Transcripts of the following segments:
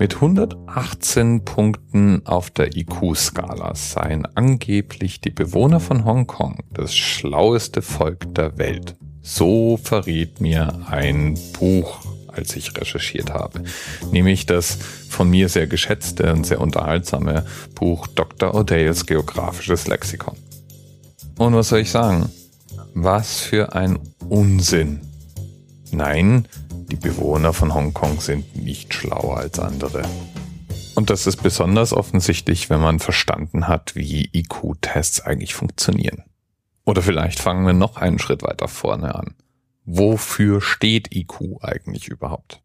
Mit 118 Punkten auf der IQ-Skala seien angeblich die Bewohner von Hongkong das schlaueste Volk der Welt. So verriet mir ein Buch, als ich recherchiert habe. Nämlich das von mir sehr geschätzte und sehr unterhaltsame Buch Dr. O'Dales Geografisches Lexikon. Und was soll ich sagen? Was für ein Unsinn. Nein, die Bewohner von Hongkong sind nicht schlauer als andere. Und das ist besonders offensichtlich, wenn man verstanden hat, wie IQ-Tests eigentlich funktionieren. Oder vielleicht fangen wir noch einen Schritt weiter vorne an. Wofür steht IQ eigentlich überhaupt?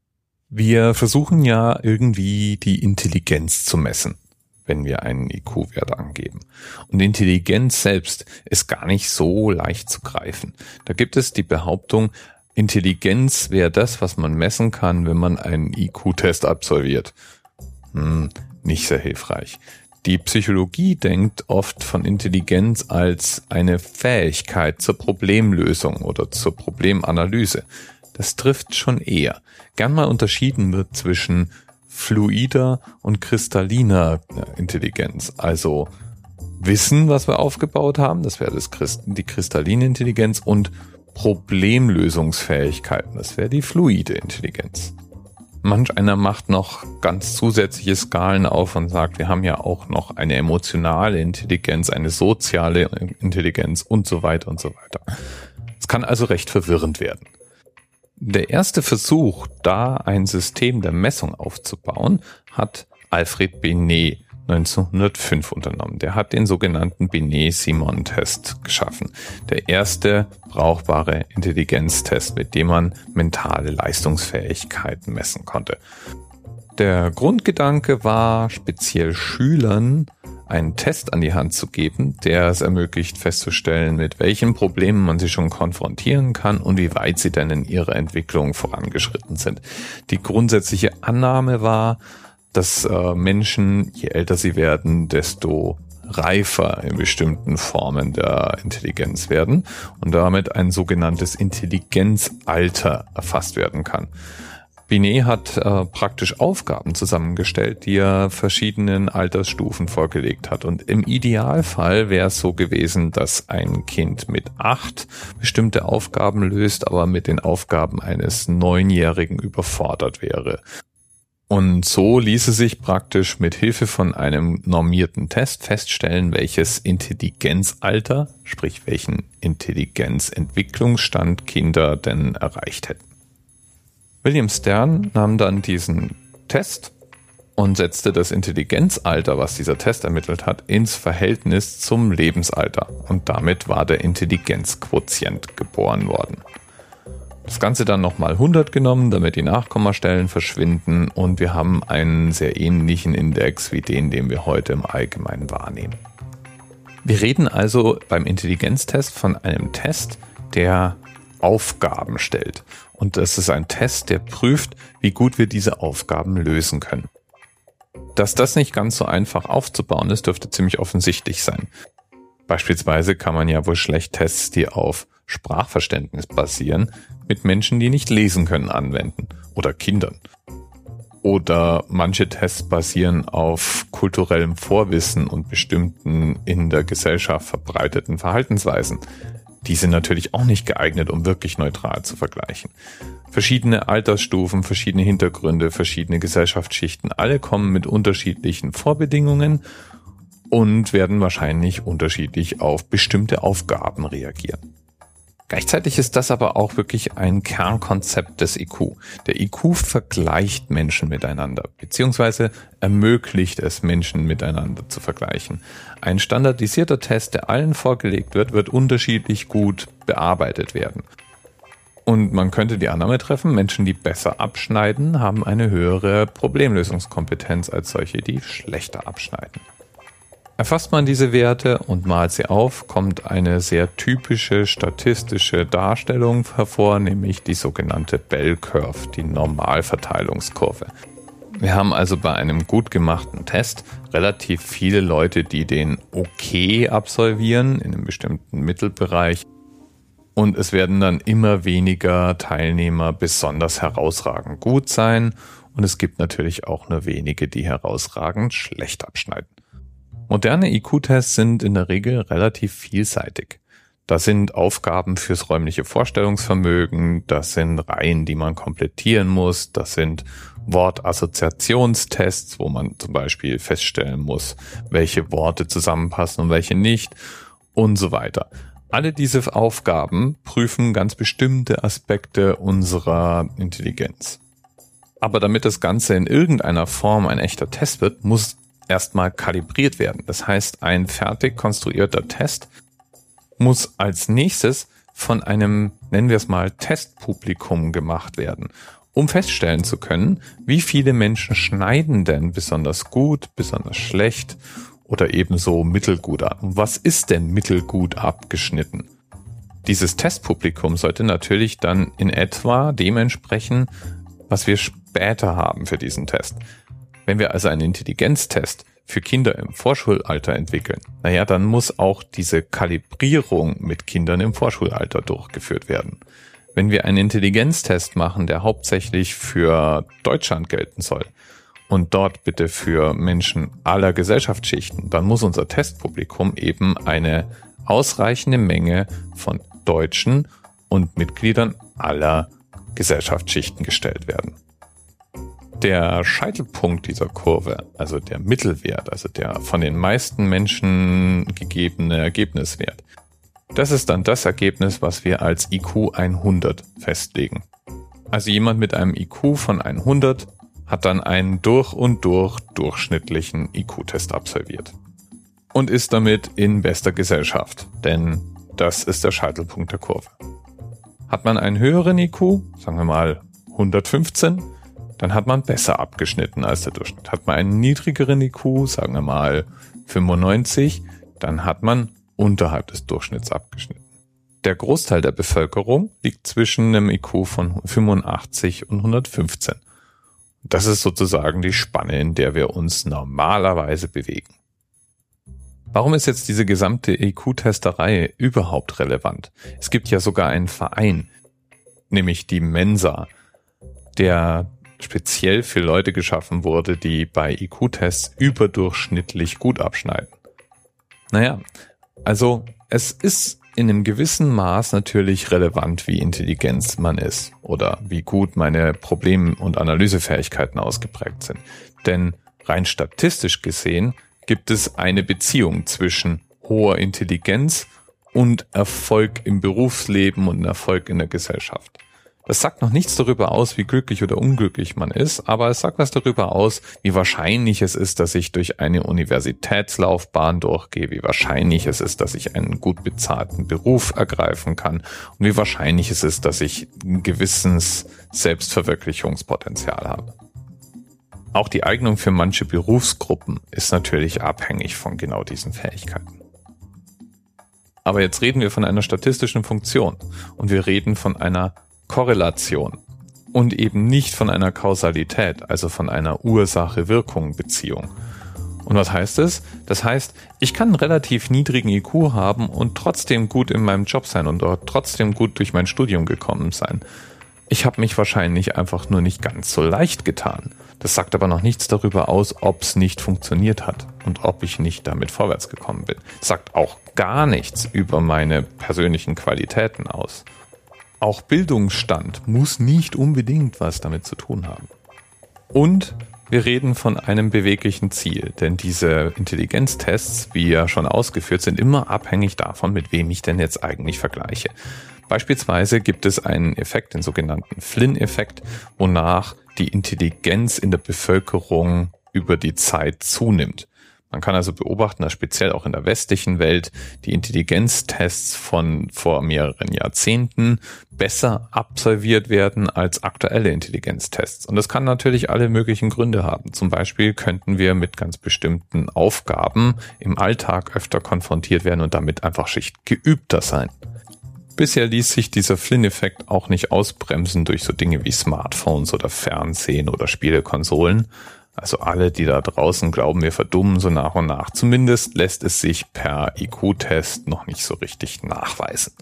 Wir versuchen ja irgendwie die Intelligenz zu messen, wenn wir einen IQ-Wert angeben. Und Intelligenz selbst ist gar nicht so leicht zu greifen. Da gibt es die Behauptung, Intelligenz wäre das, was man messen kann, wenn man einen IQ-Test absolviert. Hm, nicht sehr hilfreich. Die Psychologie denkt oft von Intelligenz als eine Fähigkeit zur Problemlösung oder zur Problemanalyse. Das trifft schon eher. Gern mal unterschieden wird zwischen fluider und kristalliner Intelligenz. Also Wissen, was wir aufgebaut haben, das wäre das Christ die kristalline Intelligenz und Problemlösungsfähigkeiten. Das wäre die fluide Intelligenz. Manch einer macht noch ganz zusätzliche Skalen auf und sagt, wir haben ja auch noch eine emotionale Intelligenz, eine soziale Intelligenz und so weiter und so weiter. Es kann also recht verwirrend werden. Der erste Versuch, da ein System der Messung aufzubauen, hat Alfred Binet 1905 unternommen. Der hat den sogenannten Binet-Simon-Test geschaffen. Der erste brauchbare Intelligenztest, mit dem man mentale Leistungsfähigkeiten messen konnte. Der Grundgedanke war, speziell Schülern einen Test an die Hand zu geben, der es ermöglicht festzustellen, mit welchen Problemen man sie schon konfrontieren kann und wie weit sie denn in ihrer Entwicklung vorangeschritten sind. Die grundsätzliche Annahme war, dass äh, Menschen, je älter sie werden, desto reifer in bestimmten Formen der Intelligenz werden und damit ein sogenanntes Intelligenzalter erfasst werden kann. Binet hat äh, praktisch Aufgaben zusammengestellt, die er verschiedenen Altersstufen vorgelegt hat. Und im Idealfall wäre es so gewesen, dass ein Kind mit acht bestimmte Aufgaben löst, aber mit den Aufgaben eines Neunjährigen überfordert wäre. Und so ließe sich praktisch mit Hilfe von einem normierten Test feststellen, welches Intelligenzalter, sprich welchen Intelligenzentwicklungsstand Kinder denn erreicht hätten. William Stern nahm dann diesen Test und setzte das Intelligenzalter, was dieser Test ermittelt hat, ins Verhältnis zum Lebensalter. Und damit war der Intelligenzquotient geboren worden. Das Ganze dann nochmal 100 genommen, damit die Nachkommastellen verschwinden und wir haben einen sehr ähnlichen Index wie den, den wir heute im Allgemeinen wahrnehmen. Wir reden also beim Intelligenztest von einem Test, der Aufgaben stellt. Und das ist ein Test, der prüft, wie gut wir diese Aufgaben lösen können. Dass das nicht ganz so einfach aufzubauen ist, dürfte ziemlich offensichtlich sein. Beispielsweise kann man ja wohl schlecht Tests, die auf Sprachverständnis basieren, mit Menschen, die nicht lesen können, anwenden oder Kindern. Oder manche Tests basieren auf kulturellem Vorwissen und bestimmten in der Gesellschaft verbreiteten Verhaltensweisen. Die sind natürlich auch nicht geeignet, um wirklich neutral zu vergleichen. Verschiedene Altersstufen, verschiedene Hintergründe, verschiedene Gesellschaftsschichten, alle kommen mit unterschiedlichen Vorbedingungen und werden wahrscheinlich unterschiedlich auf bestimmte Aufgaben reagieren. Gleichzeitig ist das aber auch wirklich ein Kernkonzept des IQ. Der IQ vergleicht Menschen miteinander, beziehungsweise ermöglicht es Menschen miteinander zu vergleichen. Ein standardisierter Test, der allen vorgelegt wird, wird unterschiedlich gut bearbeitet werden. Und man könnte die Annahme treffen, Menschen, die besser abschneiden, haben eine höhere Problemlösungskompetenz als solche, die schlechter abschneiden. Erfasst man diese Werte und malt sie auf, kommt eine sehr typische statistische Darstellung hervor, nämlich die sogenannte Bell Curve, die Normalverteilungskurve. Wir haben also bei einem gut gemachten Test relativ viele Leute, die den OK absolvieren in einem bestimmten Mittelbereich. Und es werden dann immer weniger Teilnehmer besonders herausragend gut sein und es gibt natürlich auch nur wenige, die herausragend schlecht abschneiden. Moderne IQ-Tests sind in der Regel relativ vielseitig. Das sind Aufgaben fürs räumliche Vorstellungsvermögen, das sind Reihen, die man komplettieren muss, das sind Wortassoziationstests, wo man zum Beispiel feststellen muss, welche Worte zusammenpassen und welche nicht und so weiter. Alle diese Aufgaben prüfen ganz bestimmte Aspekte unserer Intelligenz. Aber damit das Ganze in irgendeiner Form ein echter Test wird, muss erstmal kalibriert werden. Das heißt, ein fertig konstruierter Test muss als nächstes von einem, nennen wir es mal, Testpublikum gemacht werden, um feststellen zu können, wie viele Menschen schneiden denn besonders gut, besonders schlecht oder ebenso mittelgut ab. Was ist denn mittelgut abgeschnitten? Dieses Testpublikum sollte natürlich dann in etwa dementsprechend, was wir später haben für diesen Test. Wenn wir also einen Intelligenztest für Kinder im Vorschulalter entwickeln, naja, dann muss auch diese Kalibrierung mit Kindern im Vorschulalter durchgeführt werden. Wenn wir einen Intelligenztest machen, der hauptsächlich für Deutschland gelten soll und dort bitte für Menschen aller Gesellschaftsschichten, dann muss unser Testpublikum eben eine ausreichende Menge von Deutschen und Mitgliedern aller Gesellschaftsschichten gestellt werden der Scheitelpunkt dieser Kurve, also der Mittelwert, also der von den meisten Menschen gegebene Ergebniswert, das ist dann das Ergebnis, was wir als IQ 100 festlegen. Also jemand mit einem IQ von 100 hat dann einen durch und durch durchschnittlichen IQ-Test absolviert. Und ist damit in bester Gesellschaft, denn das ist der Scheitelpunkt der Kurve. Hat man einen höheren IQ, sagen wir mal 115, dann hat man besser abgeschnitten als der Durchschnitt. Hat man einen niedrigeren IQ, sagen wir mal 95, dann hat man unterhalb des Durchschnitts abgeschnitten. Der Großteil der Bevölkerung liegt zwischen einem IQ von 85 und 115. Das ist sozusagen die Spanne, in der wir uns normalerweise bewegen. Warum ist jetzt diese gesamte IQ-Testerei überhaupt relevant? Es gibt ja sogar einen Verein, nämlich die Mensa, der speziell für Leute geschaffen wurde, die bei IQ-Tests überdurchschnittlich gut abschneiden. Naja, also es ist in einem gewissen Maß natürlich relevant, wie intelligent man ist oder wie gut meine Problem- und Analysefähigkeiten ausgeprägt sind. Denn rein statistisch gesehen gibt es eine Beziehung zwischen hoher Intelligenz und Erfolg im Berufsleben und Erfolg in der Gesellschaft. Das sagt noch nichts darüber aus, wie glücklich oder unglücklich man ist, aber es sagt was darüber aus, wie wahrscheinlich es ist, dass ich durch eine Universitätslaufbahn durchgehe, wie wahrscheinlich es ist, dass ich einen gut bezahlten Beruf ergreifen kann und wie wahrscheinlich es ist, dass ich ein gewisses Selbstverwirklichungspotenzial habe. Auch die Eignung für manche Berufsgruppen ist natürlich abhängig von genau diesen Fähigkeiten. Aber jetzt reden wir von einer statistischen Funktion und wir reden von einer Korrelation und eben nicht von einer Kausalität, also von einer Ursache-Wirkung-Beziehung. Und was heißt es? Das heißt, ich kann einen relativ niedrigen IQ haben und trotzdem gut in meinem Job sein und dort trotzdem gut durch mein Studium gekommen sein. Ich habe mich wahrscheinlich einfach nur nicht ganz so leicht getan. Das sagt aber noch nichts darüber aus, ob es nicht funktioniert hat und ob ich nicht damit vorwärts gekommen bin. Sagt auch gar nichts über meine persönlichen Qualitäten aus. Auch Bildungsstand muss nicht unbedingt was damit zu tun haben. Und wir reden von einem beweglichen Ziel, denn diese Intelligenztests, wie ja schon ausgeführt, sind immer abhängig davon, mit wem ich denn jetzt eigentlich vergleiche. Beispielsweise gibt es einen Effekt, den sogenannten Flynn-Effekt, wonach die Intelligenz in der Bevölkerung über die Zeit zunimmt. Man kann also beobachten, dass speziell auch in der westlichen Welt die Intelligenztests von vor mehreren Jahrzehnten besser absolviert werden als aktuelle Intelligenztests. Und das kann natürlich alle möglichen Gründe haben. Zum Beispiel könnten wir mit ganz bestimmten Aufgaben im Alltag öfter konfrontiert werden und damit einfach schicht geübter sein. Bisher ließ sich dieser Flynn-Effekt auch nicht ausbremsen durch so Dinge wie Smartphones oder Fernsehen oder Spielekonsolen. Also alle, die da draußen glauben, wir verdummen so nach und nach. Zumindest lässt es sich per IQ-Test noch nicht so richtig nachweisen.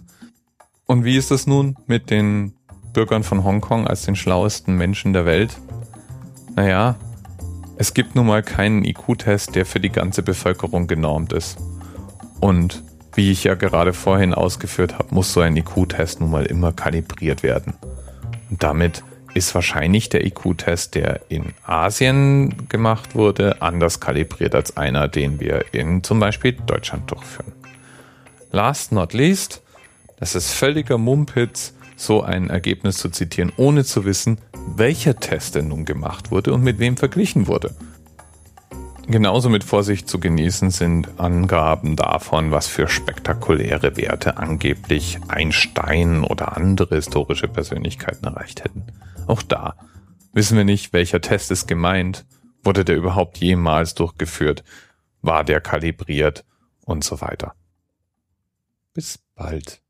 Und wie ist es nun mit den Bürgern von Hongkong als den schlauesten Menschen der Welt? Naja, es gibt nun mal keinen IQ-Test, der für die ganze Bevölkerung genormt ist. Und wie ich ja gerade vorhin ausgeführt habe, muss so ein IQ-Test nun mal immer kalibriert werden. Und damit ist wahrscheinlich der IQ-Test, der in Asien gemacht wurde, anders kalibriert als einer, den wir in zum Beispiel Deutschland durchführen. Last not least, das ist völliger Mumpitz, so ein Ergebnis zu zitieren, ohne zu wissen, welcher Test denn nun gemacht wurde und mit wem verglichen wurde. Genauso mit Vorsicht zu genießen sind Angaben davon, was für spektakuläre Werte angeblich Einstein oder andere historische Persönlichkeiten erreicht hätten. Auch da wissen wir nicht, welcher Test ist gemeint, wurde der überhaupt jemals durchgeführt, war der kalibriert und so weiter. Bis bald.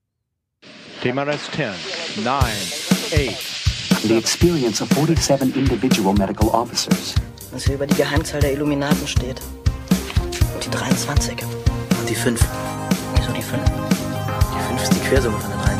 TMRS 10, 9, 8. The experience of 47 individual medical officers was hier über die Geheimzahl der Illuminaten steht. Und die 23. Und die 5. Wieso die 5? Die 5 ist die Quersumme von der 23.